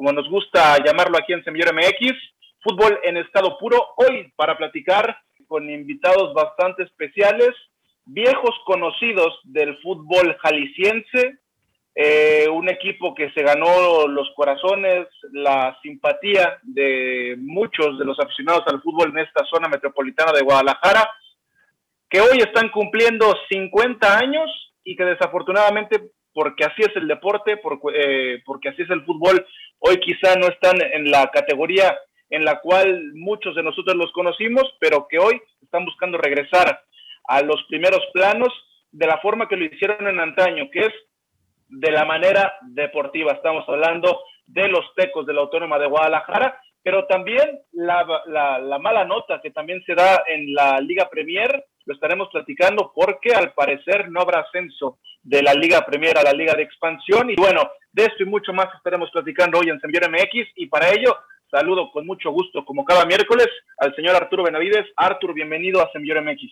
como nos gusta llamarlo aquí en Semillero MX, fútbol en estado puro. Hoy para platicar con invitados bastante especiales, viejos conocidos del fútbol jalisciense, eh, un equipo que se ganó los corazones, la simpatía de muchos de los aficionados al fútbol en esta zona metropolitana de Guadalajara, que hoy están cumpliendo 50 años y que desafortunadamente, porque así es el deporte, eh, porque así es el fútbol, hoy quizá no están en la categoría en la cual muchos de nosotros los conocimos, pero que hoy están buscando regresar a los primeros planos de la forma que lo hicieron en antaño, que es de la manera deportiva. Estamos hablando de los tecos de la Autónoma de Guadalajara, pero también la, la, mala nota que también se da en la Liga Premier, lo estaremos platicando porque al parecer no habrá ascenso de la Liga Premier a la Liga de Expansión. Y bueno, de esto y mucho más estaremos platicando hoy en Semillero MX y para ello saludo con mucho gusto, como cada miércoles, al señor Arturo Benavides. Arturo, bienvenido a Semillero MX.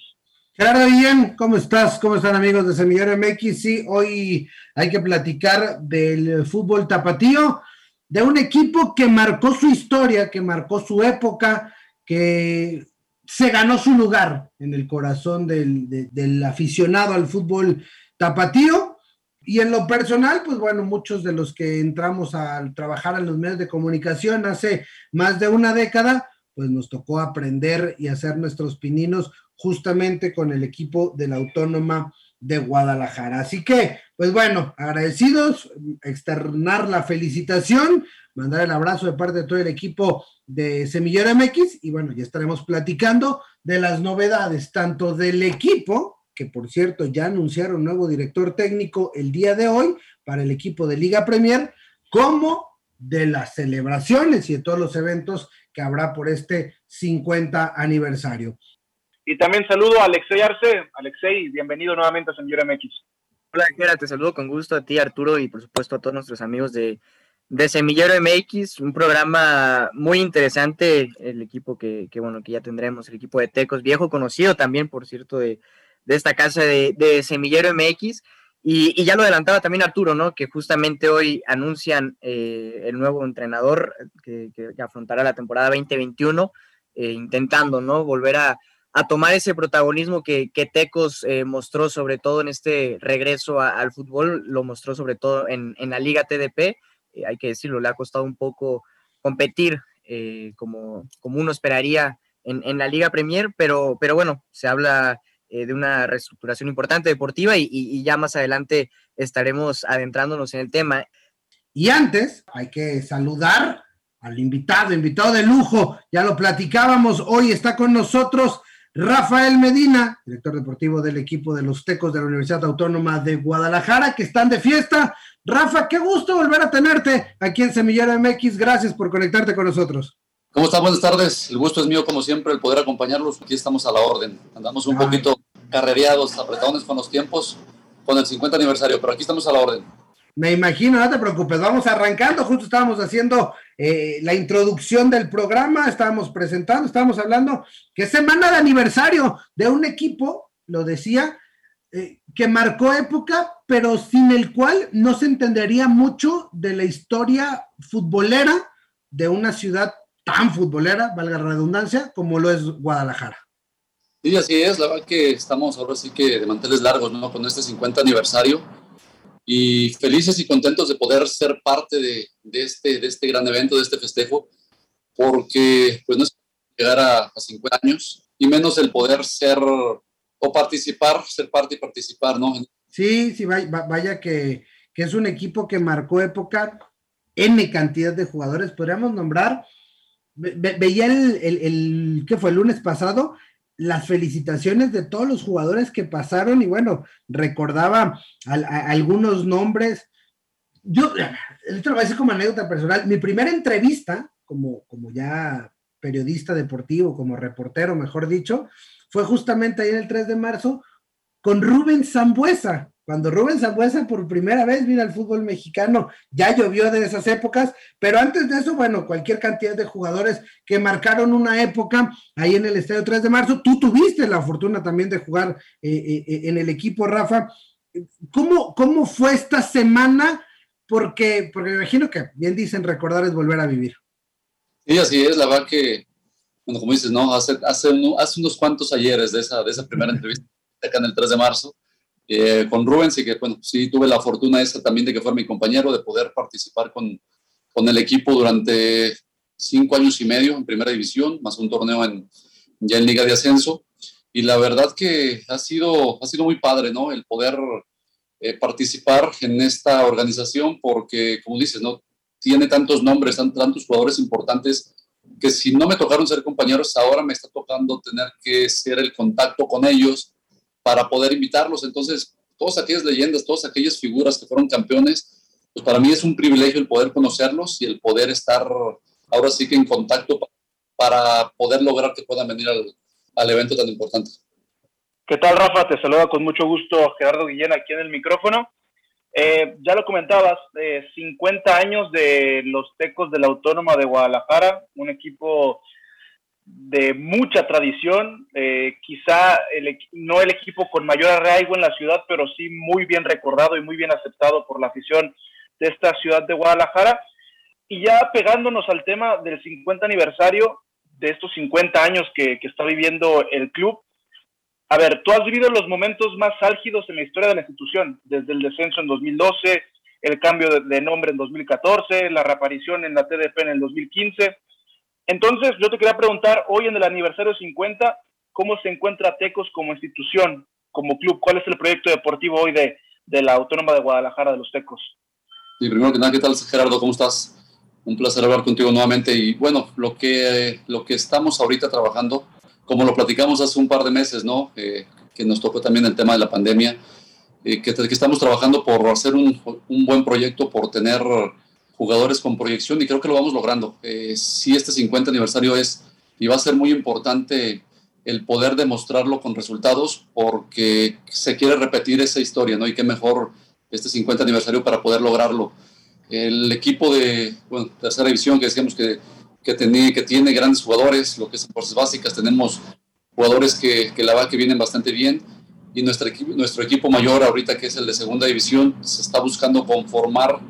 Gerardo bien, ¿cómo estás? ¿Cómo están amigos de Semillero MX? Sí, hoy hay que platicar del fútbol tapatío, de un equipo que marcó su historia, que marcó su época, que se ganó su lugar en el corazón del, del aficionado al fútbol tapatío. Y en lo personal, pues bueno, muchos de los que entramos a trabajar en los medios de comunicación hace más de una década, pues nos tocó aprender y hacer nuestros pininos justamente con el equipo de la Autónoma de Guadalajara. Así que, pues bueno, agradecidos, externar la felicitación, mandar el abrazo de parte de todo el equipo de Semillero MX y bueno, ya estaremos platicando de las novedades, tanto del equipo, que por cierto ya anunciaron nuevo director técnico el día de hoy para el equipo de Liga Premier, como de las celebraciones y de todos los eventos que habrá por este 50 aniversario. Y también saludo a Alexei Arce. Alexei, bienvenido nuevamente a Semillero MX. Hola, Gera, te saludo con gusto a ti, Arturo, y por supuesto a todos nuestros amigos de, de Semillero MX, un programa muy interesante, el equipo que, bueno, que ya tendremos, el equipo de Tecos, viejo conocido también, por cierto, de, de esta casa de, Semillero MX. Y, ya lo adelantaba también Arturo, ¿no? Que justamente hoy anuncian eh, el nuevo entrenador que, que, afrontará la temporada 2021, eh, intentando, ¿no? Volver a, a tomar ese protagonismo que, que Tecos eh, mostró sobre todo en este regreso al fútbol, lo mostró sobre todo en, en la Liga TDP, eh, hay que decirlo, le ha costado un poco competir eh, como, como uno esperaría en, en, la Liga Premier, pero, pero bueno, se habla de una reestructuración importante deportiva y, y, y ya más adelante estaremos adentrándonos en el tema. Y antes hay que saludar al invitado, invitado de lujo, ya lo platicábamos, hoy está con nosotros Rafael Medina, director deportivo del equipo de los Tecos de la Universidad Autónoma de Guadalajara, que están de fiesta. Rafa, qué gusto volver a tenerte aquí en Semillero MX. Gracias por conectarte con nosotros. ¿Cómo están? Buenas tardes. El gusto es mío, como siempre, el poder acompañarlos. Aquí estamos a la orden. Andamos un Ay. poquito carrereados, apretados con los tiempos, con el 50 aniversario, pero aquí estamos a la orden. Me imagino, no te preocupes, vamos arrancando, justo estábamos haciendo eh, la introducción del programa, estábamos presentando, estábamos hablando que es semana de aniversario de un equipo, lo decía, eh, que marcó época, pero sin el cual no se entendería mucho de la historia futbolera de una ciudad tan futbolera, valga la redundancia, como lo es Guadalajara. Sí, así es, la verdad que estamos ahora sí que de manteles largos, ¿no? Con este 50 aniversario y felices y contentos de poder ser parte de, de, este, de este gran evento, de este festejo, porque pues no es llegar a, a 50 años y menos el poder ser o participar, ser parte y participar, ¿no? Sí, sí, vaya, vaya que, que es un equipo que marcó época, N cantidad de jugadores, podríamos nombrar, ve, veía el, el, el, ¿qué fue? El lunes pasado, las felicitaciones de todos los jugadores que pasaron y bueno, recordaba algunos nombres, yo, esto lo voy a decir como anécdota personal, mi primera entrevista, como, como ya periodista deportivo, como reportero, mejor dicho, fue justamente ahí en el 3 de marzo con Rubén Zambuesa. Cuando Rubén Zambuesa por primera vez vino al fútbol mexicano, ya llovió de esas épocas, pero antes de eso, bueno, cualquier cantidad de jugadores que marcaron una época ahí en el Estadio 3 de marzo. Tú tuviste la fortuna también de jugar eh, eh, eh, en el equipo, Rafa. ¿Cómo, ¿Cómo fue esta semana? Porque, porque me imagino que bien dicen recordar es volver a vivir. Sí, así es, la verdad que, bueno, como dices, ¿no? Hace, hace, hace unos cuantos ayeres de esa, de esa primera entrevista acá en el 3 de marzo, eh, con Rubens y que, bueno, sí tuve la fortuna esa también de que fue mi compañero, de poder participar con, con el equipo durante cinco años y medio en primera división, más un torneo en, ya en Liga de Ascenso. Y la verdad que ha sido, ha sido muy padre, ¿no? El poder eh, participar en esta organización porque, como dices, ¿no? Tiene tantos nombres, tantos jugadores importantes que si no me tocaron ser compañeros, ahora me está tocando tener que ser el contacto con ellos, para poder invitarlos. Entonces, todas aquellas leyendas, todas aquellas figuras que fueron campeones, pues para mí es un privilegio el poder conocerlos y el poder estar ahora sí que en contacto para poder lograr que puedan venir al, al evento tan importante. ¿Qué tal, Rafa? Te saluda con mucho gusto Gerardo Guillén aquí en el micrófono. Eh, ya lo comentabas, eh, 50 años de los Tecos de la Autónoma de Guadalajara, un equipo de mucha tradición, eh, quizá no el equipo con mayor arraigo en la ciudad, pero sí muy bien recordado y muy bien aceptado por la afición de esta ciudad de Guadalajara. Y ya pegándonos al tema del 50 aniversario de estos 50 años que, está viviendo el club, a ver, tú has vivido los momentos más álgidos en la historia de la institución, desde el descenso en 2012, el cambio de, de nombre en 2014, la reaparición en la TDP en el 2015 entonces, yo te quería preguntar, hoy en el aniversario 50, ¿cómo se encuentra Tecos como institución, como club? ¿Cuál es el proyecto deportivo hoy de, la Autónoma de Guadalajara de los Tecos? Sí, primero que nada, ¿qué tal Gerardo? ¿Cómo estás? Un placer hablar contigo nuevamente. Y bueno, lo que, lo que estamos ahorita trabajando, como lo platicamos hace un par de meses, ¿no? Eh, que nos tocó también el tema de la pandemia, eh, que, que, estamos trabajando por hacer un, un buen proyecto, por tener jugadores con proyección y creo que lo vamos logrando. Eh, sí, este 50 aniversario es y va a ser muy importante el poder demostrarlo con resultados porque se quiere repetir esa historia, ¿no? Y qué mejor este 50 aniversario para poder lograrlo. El equipo de bueno, tercera división que decíamos que, que, tenía, que tiene grandes jugadores, lo que es en fuerzas básicas, tenemos jugadores que, que la va que vienen bastante bien y nuestro nuestro equipo mayor ahorita que es el de segunda división se está buscando conformar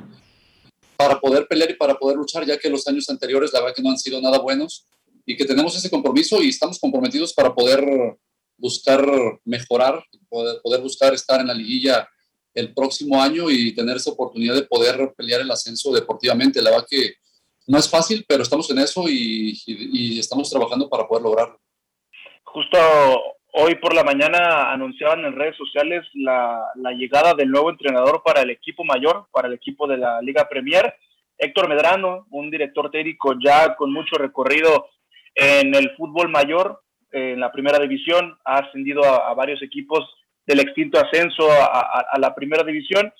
para poder pelear y para poder luchar, ya que los años anteriores la verdad que no han sido nada buenos y que tenemos ese compromiso y estamos comprometidos para poder buscar mejorar, poder, poder buscar estar en la liguilla el próximo año y tener esa oportunidad de poder pelear el ascenso deportivamente. La verdad que no es fácil, pero estamos en eso y, y estamos trabajando para poder lograrlo. Justo Hoy por la mañana anunciaban en redes sociales la, llegada del nuevo entrenador para el equipo mayor, para el equipo de la Liga Premier, Héctor Medrano, un director técnico ya con mucho recorrido en el fútbol mayor, en la primera división, ha ascendido a, varios equipos del extinto ascenso a, la primera división.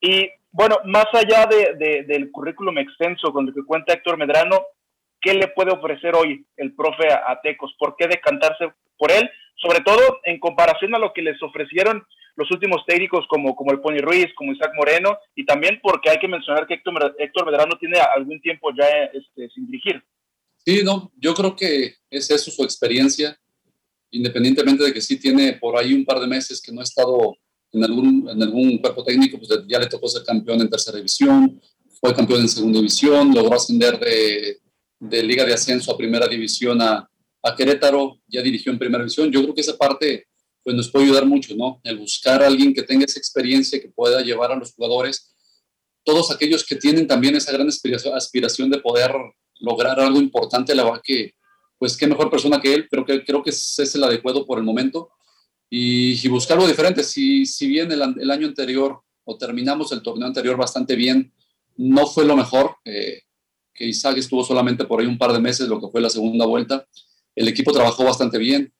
Y bueno, más allá del currículum extenso con el que cuenta Héctor Medrano, ¿qué le puede ofrecer hoy el profe a Tecos? ¿Por qué decantarse por él? Sobre todo en comparación a lo que les ofrecieron los últimos técnicos como, como el Pony Ruiz, como Isaac Moreno, y también porque hay que mencionar que Héctor, Héctor Medrano tiene algún tiempo ya este, sin dirigir. Sí, no, yo creo que es eso su experiencia, independientemente de que sí tiene por ahí un par de meses que no ha estado en algún, en algún cuerpo técnico, pues ya le tocó ser campeón en tercera división, fue campeón en segunda división, logró ascender de, de Liga de Ascenso a primera división a, a Querétaro, ya dirigió en primera división. Yo creo que esa parte pues, nos puede ayudar mucho, ¿no? El buscar a alguien que tenga esa experiencia, que pueda llevar a los jugadores, todos aquellos que tienen también esa gran aspiración de poder lograr algo importante, la verdad que, pues qué mejor persona que él, pero que creo que es el adecuado por el momento. Y, buscar algo diferente. Si, si bien el, el, año anterior, o terminamos el torneo anterior bastante bien, no fue lo mejor, eh, que Isaac estuvo solamente por ahí un par de meses, lo que fue la segunda vuelta, el equipo trabajó bastante bien,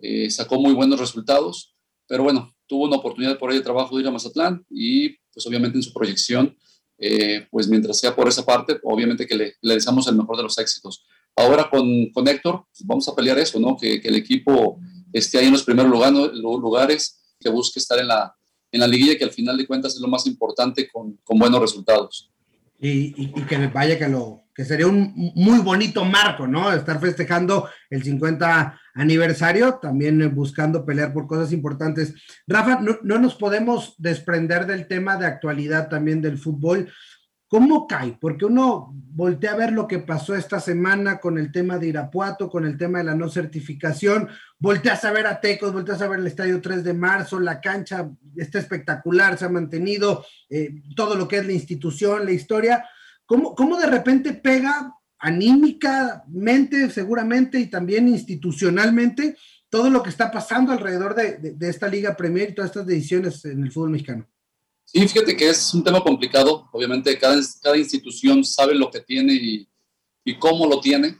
eh, sacó muy buenos resultados, pero bueno, tuvo una oportunidad por ahí de trabajo de ir a Mazatlán y pues obviamente en su proyección eh, pues mientras sea por esa parte, obviamente que le, le, deseamos el mejor de los éxitos. Ahora con, con Héctor, pues vamos a pelear eso, ¿no? Que, el equipo esté ahí en los primeros lugares, que busque estar en la, en la liguilla, que al final de cuentas es lo más importante con, con buenos resultados. Y, y, y, que vaya que lo que sería un muy bonito marco, ¿no? Estar festejando el 50 aniversario, también buscando pelear por cosas importantes. Rafa, no, no nos podemos desprender del tema de actualidad también del fútbol. ¿Cómo cae? Porque uno voltea a ver lo que pasó esta semana con el tema de Irapuato, con el tema de la no certificación, volteas a ver a Tecos, volteas a ver el estadio 3 de marzo, la cancha está espectacular, se ha mantenido eh, todo lo que es la institución, la historia. ¿Cómo, ¿Cómo de repente pega anímicamente, seguramente, y también institucionalmente, todo lo que está pasando alrededor de, de, de esta Liga Premier y todas estas decisiones en el fútbol mexicano? Sí, fíjate que es un tema complicado. Obviamente, cada, cada institución sabe lo que tiene y, y cómo lo tiene.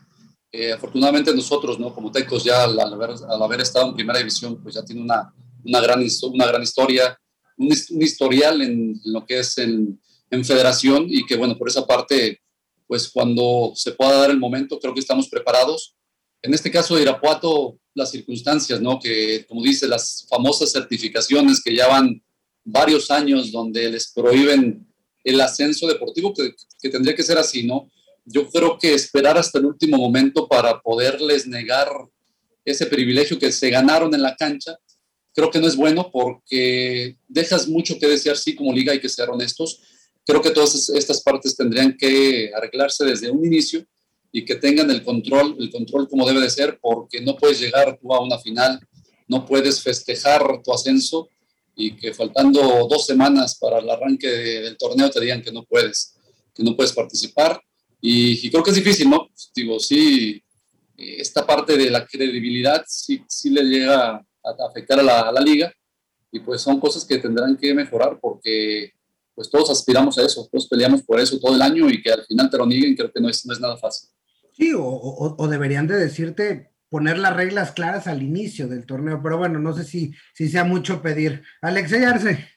Eh, afortunadamente, nosotros, ¿no? como Tecos, ya al, al, haber, al, haber, estado en primera división, pues ya tiene una, una, gran, una gran historia, un, un historial en, en, lo que es en, en federación y que, bueno, por esa parte, pues cuando se pueda dar el momento, creo que estamos preparados. En este caso de Irapuato, las circunstancias, ¿no? Que, como dice, las famosas certificaciones que ya van varios años donde les prohíben el ascenso deportivo, que, que, tendría que ser así, ¿no? Yo creo que esperar hasta el último momento para poderles negar ese privilegio que se ganaron en la cancha, creo que no es bueno porque dejas mucho que desear, sí, como liga hay que ser honestos. Creo que todas estas partes tendrían que arreglarse desde un inicio y que tengan el control, el control como debe de ser, porque no puedes llegar tú a una final, no puedes festejar tu ascenso y que faltando dos semanas para el arranque de, del torneo te digan que no puedes, que no puedes participar. Y, y creo que es difícil, ¿no? Digo, sí, esta parte de la credibilidad sí, sí le llega a, afectar a la, a la, liga y pues son cosas que tendrán que mejorar porque pues todos aspiramos a eso, todos peleamos por eso todo el año y que al final te lo nieguen creo que no es, no es nada fácil. Sí, o, o, o deberían de decirte, poner las reglas claras al inicio del torneo, pero bueno, no sé si, si sea mucho pedir. Alexei Arce.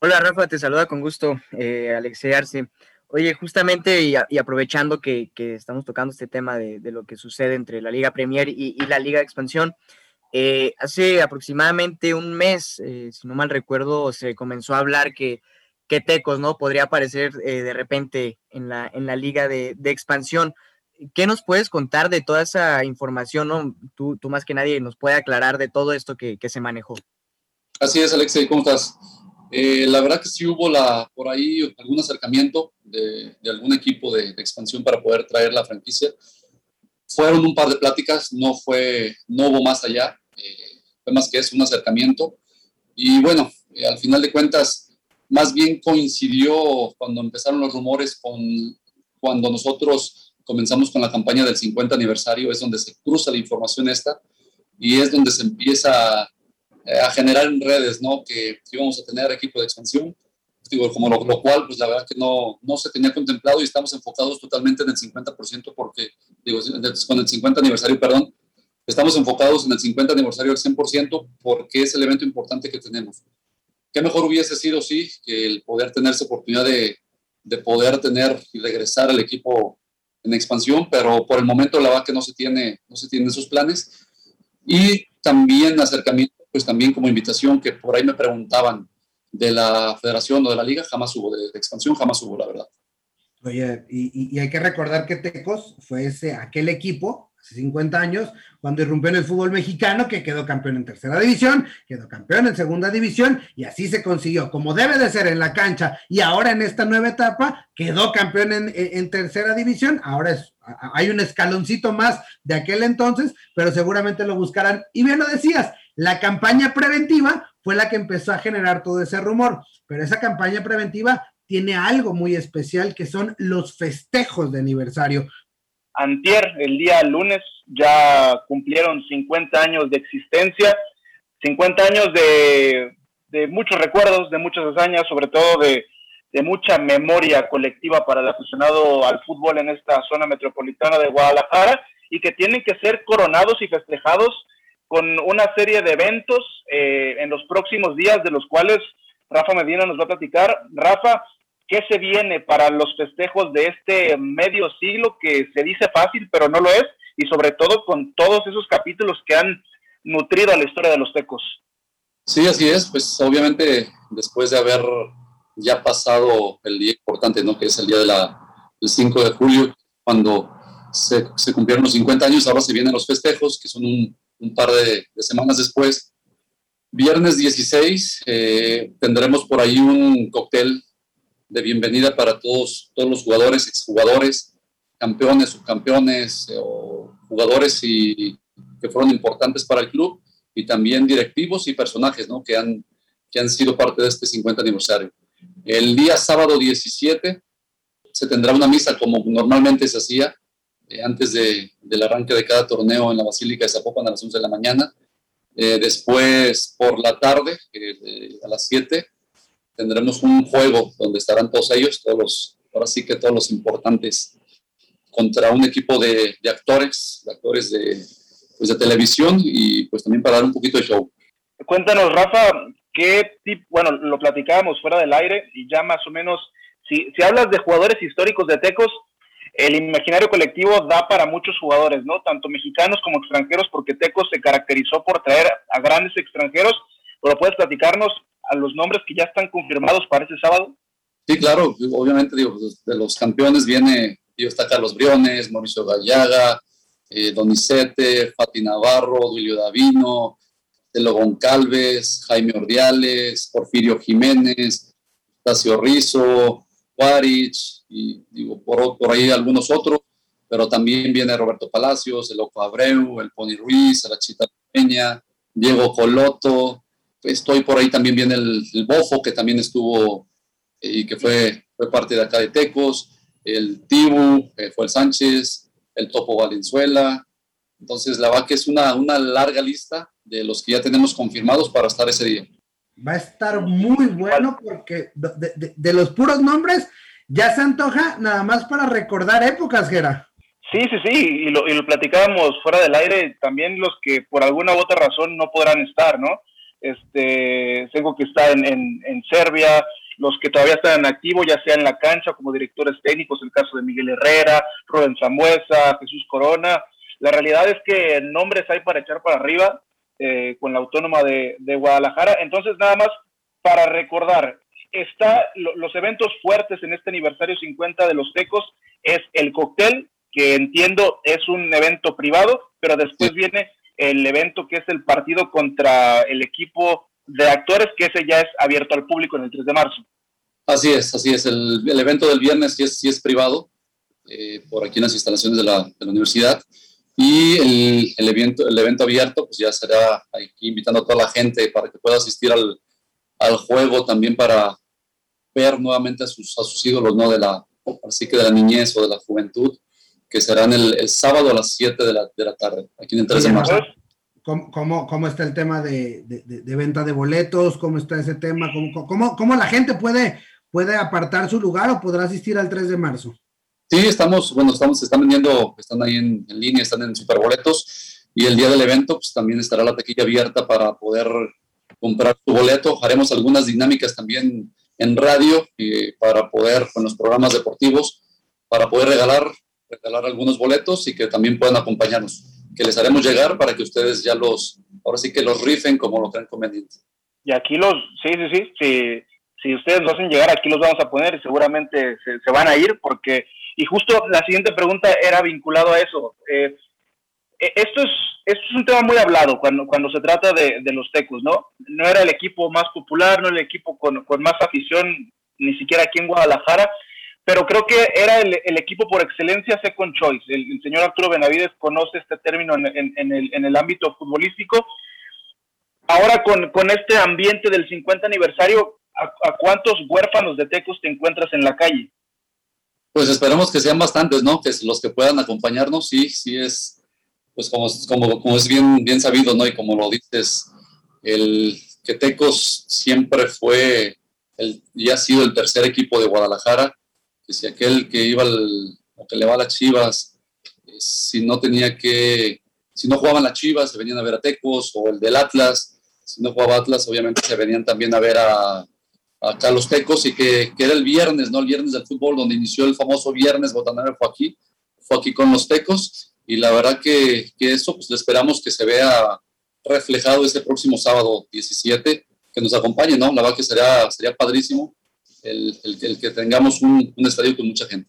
Hola Rafa, te saluda con gusto, eh, Alexei Arce. Oye, justamente y, y aprovechando que, que, estamos tocando este tema de, de, lo que sucede entre la Liga Premier y, y la Liga de Expansión, eh, hace aproximadamente un mes, eh, si no mal recuerdo, se comenzó a hablar que, que Tecos no podría aparecer eh, de repente en la, en la Liga de, Expansión. ¿Qué nos puedes contar de toda esa información? ¿no? Tú, tú más que nadie nos puede aclarar de todo esto que, se manejó. Así es, Alexei, ¿cómo estás? Eh, la verdad que sí hubo la, por ahí algún acercamiento de, algún equipo de, expansión para poder traer la franquicia. Fueron un par de pláticas, no, fue, no hubo más allá, eh, fue más que eso, un acercamiento. Y bueno, eh, al final de cuentas, más bien coincidió cuando empezaron los rumores con cuando nosotros comenzamos con la campaña del 50 aniversario, es donde se cruza la información esta y es donde se empieza eh, a generar en redes, ¿no? Que íbamos a tener equipo de expansión, digo, como lo, lo, cual, pues la verdad que no, no se tenía contemplado y estamos enfocados totalmente en el 50% porque, digo, con el 50 aniversario, perdón, estamos enfocados en el 50 aniversario al 100% porque es el evento importante que tenemos. ¿Qué mejor hubiese sido, sí, que el poder tener esa oportunidad de, de poder tener y regresar al equipo en expansión, pero por el momento la verdad que no se tiene, no se tienen esos planes. Y también acercamiento, pues también como invitación, que por ahí me preguntaban de la federación o de la liga, jamás hubo, de, expansión jamás hubo, la verdad. Oye, y, y, hay que recordar que Tecos fue ese, aquel equipo hace 50 años, cuando irrumpió en el fútbol mexicano, que quedó campeón en tercera división, quedó campeón en segunda división, y así se consiguió, como debe de ser en la cancha, y ahora en esta nueva etapa, quedó campeón en, en, tercera división, ahora es, hay un escaloncito más de aquel entonces, pero seguramente lo buscarán. Y bien lo decías, la campaña preventiva fue la que empezó a generar todo ese rumor, pero esa campaña preventiva tiene algo muy especial que son los festejos de aniversario antier, el día lunes, ya cumplieron 50 años de existencia, 50 años de, de muchos recuerdos, de muchas hazañas, sobre todo de, de, mucha memoria colectiva para el aficionado al fútbol en esta zona metropolitana de Guadalajara y que tienen que ser coronados y festejados con una serie de eventos eh, en los próximos días, de los cuales Rafa Medina nos va a platicar. Rafa, ¿Qué se viene para los festejos de este medio siglo que se dice fácil, pero no lo es? Y sobre todo con todos esos capítulos que han nutrido a la historia de los tecos. Sí, así es. Pues obviamente después de haber ya pasado el día importante, ¿no? Que es el día de del 5 de julio, cuando se, se, cumplieron los 50 años, ahora se vienen los festejos, que son un, un par de, de, semanas después. Viernes 16 eh, tendremos por ahí un cóctel de bienvenida para todos, todos los jugadores, exjugadores, campeones, subcampeones eh, o jugadores y, que fueron importantes para el club y también directivos y personajes ¿no? que, han, que han sido parte de este 50 aniversario. El día sábado 17 se tendrá una misa como normalmente se hacía eh, antes de, del arranque de cada torneo en la Basílica de Zapopan a las 11 de la mañana. Eh, después, por la tarde, eh, a las 7, tendremos un juego donde estarán todos ellos, todos los, ahora sí que todos los importantes, contra un equipo de, actores, de actores de, pues, de televisión y pues también para dar un poquito de show. Cuéntanos, Rafa, qué tipo, bueno, lo platicábamos fuera del aire y ya más o menos, si, si hablas de jugadores históricos de Tecos, el imaginario colectivo da para muchos jugadores, ¿no? Tanto mexicanos como extranjeros, porque Tecos se caracterizó por traer a grandes extranjeros, pero puedes platicarnos a los nombres que ya están confirmados para este sábado. Sí, claro, obviamente digo, de los campeones viene, digo, está Carlos Briones, Mauricio Gallaga, eh, Donizete, Fati Navarro, Duilio Davino, Telo Goncalves, Jaime Ordiales, Porfirio Jiménez, Tacio Rizo, Juárez, y digo, por, ahí algunos otros, pero también viene Roberto Palacios, el Loco Abreu, el Pony Ruiz, la Chita Peña, Diego Coloto, estoy por ahí también viene el, el Bojo, que también estuvo eh, y que fue, fue parte de acá de Tecos, el Tibu, que fue el Sánchez, el Topo Valenzuela. Entonces, la verdad que es una, una larga lista de los que ya tenemos confirmados para estar ese día. Va a estar muy bueno porque de, de, de los puros nombres ya se antoja nada más para recordar épocas, Gera. Sí, sí, sí, y lo, y lo platicábamos fuera del aire, también los que por alguna u otra razón no podrán estar, ¿no? Este, tengo que está en, en, en Serbia, los que todavía están en activo, ya sea en la cancha como directores técnicos, el caso de Miguel Herrera, Rubén Zambuesa, Jesús Corona. La realidad es que nombres hay para echar para arriba eh, con la autónoma de, de, Guadalajara. Entonces, nada más para recordar, está lo, los eventos fuertes en este aniversario 50 de los Tecos es el cóctel, que entiendo es un evento privado, pero después viene el evento que es el partido contra el equipo de actores, que ese ya es abierto al público en el 3 de marzo. Así es, así es. El, el evento del viernes sí es, sí es privado, eh, por aquí en las instalaciones de la, de la universidad. Y el, el, evento, el evento abierto, pues ya será aquí invitando a toda la gente para que pueda asistir al, al juego, también para ver nuevamente a sus, a sus ídolos, ¿no? De la, así que de la niñez o de la juventud, que serán el, el sábado a las 7 de la, de la tarde, aquí en el 3 de marzo. ¿Cómo, cómo, cómo está el tema de, de, de, venta de boletos? ¿Cómo está ese tema? ¿Cómo, cómo, cómo la gente puede, puede apartar su lugar o podrá asistir al 3 de marzo? Sí, estamos, bueno, estamos, se están vendiendo, están ahí en, en línea, están en superboletos y el día del evento pues también estará la taquilla abierta para poder comprar tu boleto. Haremos algunas dinámicas también en radio y para poder, con los programas deportivos, para poder regalar, regalar algunos boletos y que también puedan acompañarnos que les haremos llegar para que ustedes ya los, ahora sí que los rifen como lo crean conveniente. Y aquí los, sí, sí, sí, sí, si ustedes los hacen llegar, aquí los vamos a poner y seguramente se, se, van a ir porque, y justo la siguiente pregunta era vinculado a eso. Eh, esto, es, esto es un tema muy hablado cuando, cuando se trata de, de, los tecos, ¿no? No era el equipo más popular, no era el equipo con, con más afición, ni siquiera aquí en Guadalajara, pero creo que era el, equipo por excelencia second choice. El, el señor Arturo Benavides conoce este término en, en, en, el, en el, ámbito futbolístico. Ahora con, con, este ambiente del 50 aniversario, ¿a, ¿a, cuántos huérfanos de Tecos te encuentras en la calle? Pues esperemos que sean bastantes, ¿no? Que los que puedan acompañarnos, sí, sí es, pues como, como, como es bien, bien sabido, ¿no? Y como lo dices, el que Tecos siempre fue el, y ha sido el tercer equipo de Guadalajara que si aquel que iba al, o que le va a las Chivas, eh, si no tenía que, si no jugaban las Chivas, se venían a ver a Tecos, o el del Atlas, si no jugaba Atlas, obviamente se venían también a ver a, a los Tecos y que, que, era el viernes, ¿no? El viernes del fútbol, donde inició el famoso viernes botanero fue aquí, fue aquí con los Tecos y la verdad que, que eso pues esperamos que se vea reflejado este próximo sábado 17, que nos acompañe, ¿no? La verdad que sería, sería padrísimo el, el, que tengamos un, un, estadio con mucha gente.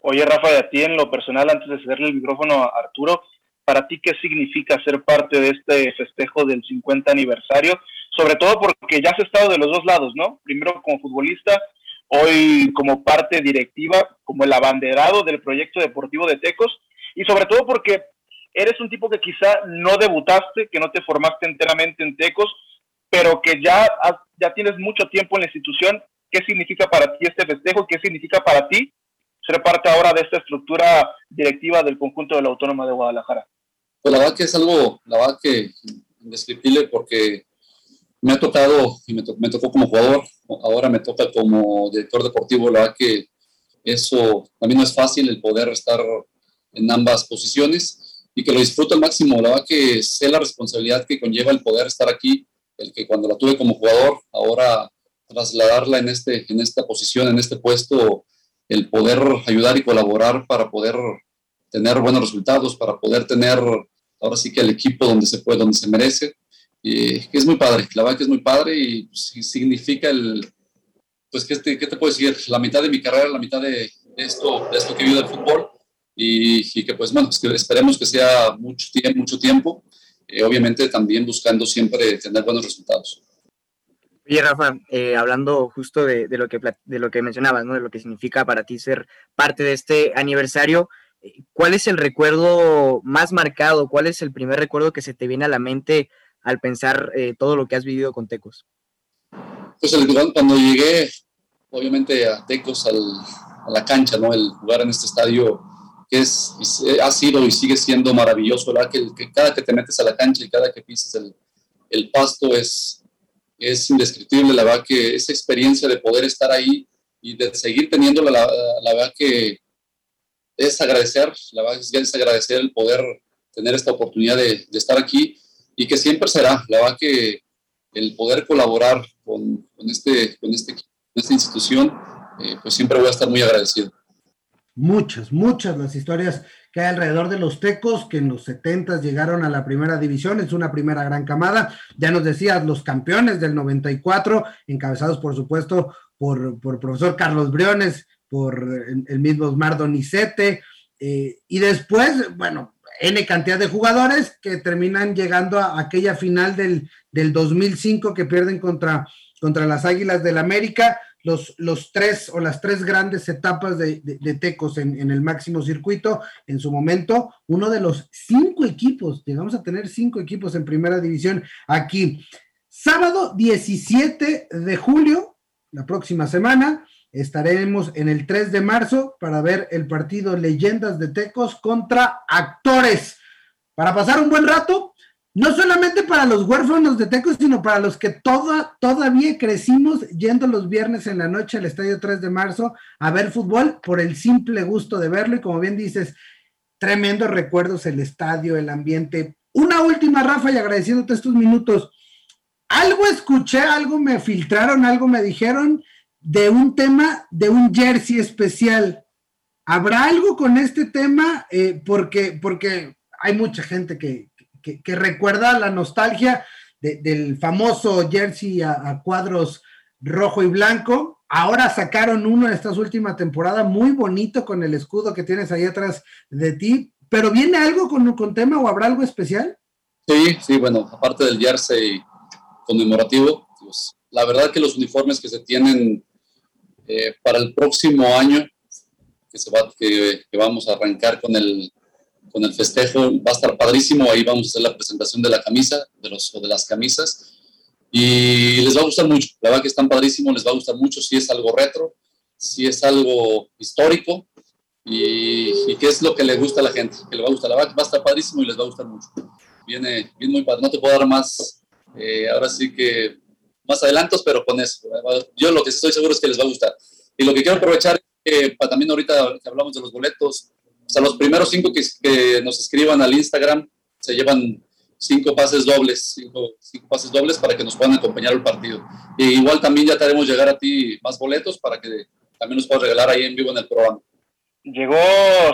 Oye, Rafa, de a ti en lo personal, antes de cederle el micrófono a Arturo, ¿para ti qué significa ser parte de este festejo del 50 aniversario? Sobre todo porque ya has estado de los dos lados, ¿no? Primero como futbolista, hoy como parte directiva, como el abanderado del proyecto deportivo de Tecos, y sobre todo porque eres un tipo que quizá no debutaste, que no te formaste enteramente en Tecos, pero que ya, ya tienes mucho tiempo en la institución. ¿Qué significa para ti este festejo? ¿Qué significa para ti ser parte ahora de esta estructura directiva del conjunto de la Autónoma de Guadalajara? Pues la verdad que es algo, la verdad que indescriptible porque me ha tocado y me, me, tocó como jugador, ahora me toca como director deportivo, la verdad que eso mí no es fácil el poder estar en ambas posiciones y que lo disfruto al máximo, la verdad que sé la responsabilidad que conlleva el poder estar aquí, el que cuando la tuve como jugador, ahora trasladarla en, este, en esta posición, en este puesto, el poder ayudar y colaborar para poder tener buenos resultados, para poder tener ahora sí que el equipo donde se puede, donde se merece, y que es muy padre, la verdad que es muy padre y pues, significa el, pues, ¿qué te, ¿qué te, puedo decir? La mitad de mi carrera, la mitad de esto, de esto que vivo del fútbol, y, y, que pues bueno, esperemos que sea mucho tiempo, mucho tiempo, eh, obviamente también buscando siempre tener buenos resultados. Oye, Rafa, eh, hablando justo de, lo que, de lo que mencionabas, ¿no? de lo que significa para ti ser parte de este aniversario, eh, ¿cuál es el recuerdo más marcado? ¿Cuál es el primer recuerdo que se te viene a la mente al pensar eh, todo lo que has vivido con Tecos? Pues cuando llegué, obviamente, a Tecos, al, a la cancha, ¿no? El jugar en este estadio que es, ha sido y sigue siendo maravilloso, ¿verdad? Que, cada que te metes a la cancha y cada que pises el, el pasto es, es indescriptible, la verdad que esa experiencia de poder estar ahí y de seguir teniéndola, la, verdad que es agradecer, la verdad es agradecer el poder tener esta oportunidad de, de estar aquí y que siempre será, la verdad que el poder colaborar con, con este, con, este, con esta institución, eh, pues siempre voy a estar muy agradecido muchas, muchas las historias que hay alrededor de los tecos que en los 70 llegaron a la primera división, es una primera gran camada, ya nos decías, los campeones del 94, encabezados por supuesto por, por profesor Carlos Briones, por el, mismo Osmar Donizete, eh, y después, bueno, N cantidad de jugadores que terminan llegando a aquella final del, del 2005 que pierden contra, contra las Águilas del América, los, los tres o las tres grandes etapas de, de, Tecos en, en, el máximo circuito. En su momento, uno de los cinco equipos, llegamos a tener cinco equipos en primera división aquí. Sábado 17 de julio, la próxima semana, estaremos en el 3 de marzo para ver el partido Leyendas de Tecos contra Actores. Para pasar un buen rato, no solamente para los huérfanos de Tecos, sino para los que toda, todavía crecimos yendo los viernes en la noche al Estadio 3 de marzo a ver fútbol por el simple gusto de verlo y como bien dices, tremendos recuerdos el estadio, el ambiente. Una última, Rafa, y agradeciéndote estos minutos. Algo escuché, algo me filtraron, algo me dijeron de un tema, de un jersey especial. ¿Habrá algo con este tema? Eh, porque, porque hay mucha gente que, que, recuerda la nostalgia del famoso jersey a, cuadros rojo y blanco. Ahora sacaron uno en esta última temporada muy bonito con el escudo que tienes ahí atrás de ti. ¿Pero viene algo con, con tema o habrá algo especial? Sí, sí, bueno, aparte del jersey conmemorativo, pues, la verdad que los uniformes que se tienen eh, para el próximo año, que, se va, que, que vamos a arrancar con el con el festejo. Va a estar padrísimo. Ahí vamos a hacer la presentación de la camisa, de, los, o de las camisas. Y les va a gustar mucho. La verdad que están padrísimos, les va a gustar mucho si es algo retro, si es algo histórico y, y qué es lo que le gusta a la gente. Que le va a gustar. La verdad va a estar padrísimo y les va a gustar mucho. Viene, viene muy padre. No te puedo dar más, eh, ahora sí que más adelantos, pero con eso. Yo lo que estoy seguro es que les va a gustar. Y lo que quiero aprovechar es que también ahorita que hablamos de los boletos, o sea, los primeros cinco que, que nos escriban al Instagram se llevan cinco pases dobles, cinco, cinco, pases dobles para que nos puedan acompañar al partido. E igual también ya te haremos llegar a ti más boletos para que también nos puedas regalar ahí en vivo en el programa. Llegó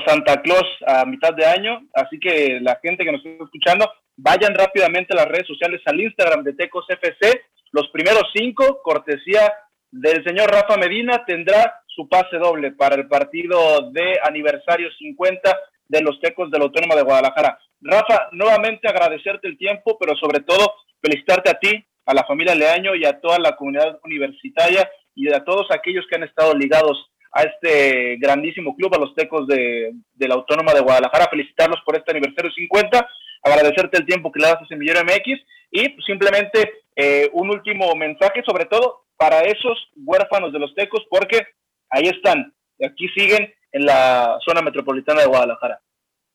Santa Claus a mitad de año, así que la gente que nos está escuchando, vayan rápidamente a las redes sociales, al Instagram de Tecos FC. Los primeros cinco, cortesía del señor Rafa Medina, tendrá su pase doble para el partido de aniversario 50 de los Tecos del Autónoma de Guadalajara. Rafa, nuevamente agradecerte el tiempo, pero sobre todo felicitarte a ti, a la familia Leaño y a toda la comunidad universitaria y a todos aquellos que han estado ligados a este grandísimo club, a los Tecos de, la Autónoma de Guadalajara, felicitarlos por este aniversario 50, agradecerte el tiempo que le das a Semillero MX y simplemente eh, un último mensaje, sobre todo para esos huérfanos de los Tecos, porque ahí están, aquí siguen en la zona metropolitana de Guadalajara.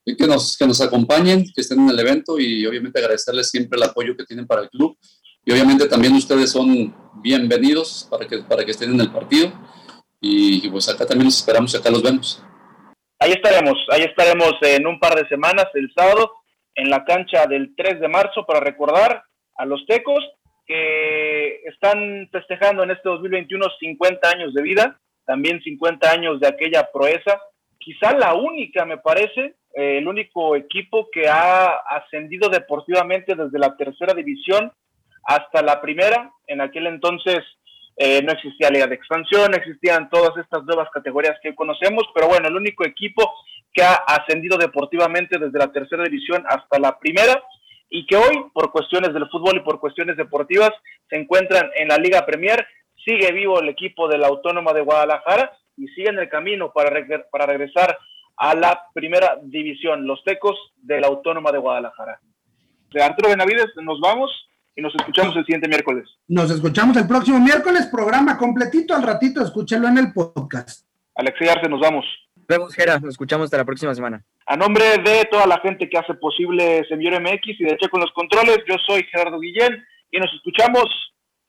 Y que nos, que nos acompañen, que estén en el evento y obviamente agradecerles siempre el apoyo que tienen para el club. Y obviamente también ustedes son bienvenidos para que, para que estén en el partido. Y, pues acá también los esperamos y acá los vemos. Ahí estaremos, ahí estaremos en un par de semanas, el sábado, en la cancha del 3 de marzo para recordar a los tecos que están festejando en este 2021 50 años de vida también 50 años de aquella proeza, quizá la única, me parece, eh, el único equipo que ha ascendido deportivamente desde la tercera división hasta la primera. En aquel entonces eh, no existía liga de expansión, existían todas estas nuevas categorías que conocemos, pero bueno, el único equipo que ha ascendido deportivamente desde la tercera división hasta la primera y que hoy, por cuestiones del fútbol y por cuestiones deportivas, se encuentran en la Liga Premier sigue vivo el equipo de la Autónoma de Guadalajara y sigue en el camino para, para regresar a la primera división, los Tecos de la Autónoma de Guadalajara. De Arturo Benavides, nos vamos y nos escuchamos el siguiente miércoles. Nos escuchamos el próximo miércoles, programa completito, al ratito escúchelo en el podcast. Alexei Arce, nos vamos. Nos vemos, Gera, nos escuchamos hasta la próxima semana. A nombre de toda la gente que hace posible Semillero MX y de Checo con los Controles, yo soy Gerardo Guillén y nos escuchamos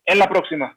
en la próxima.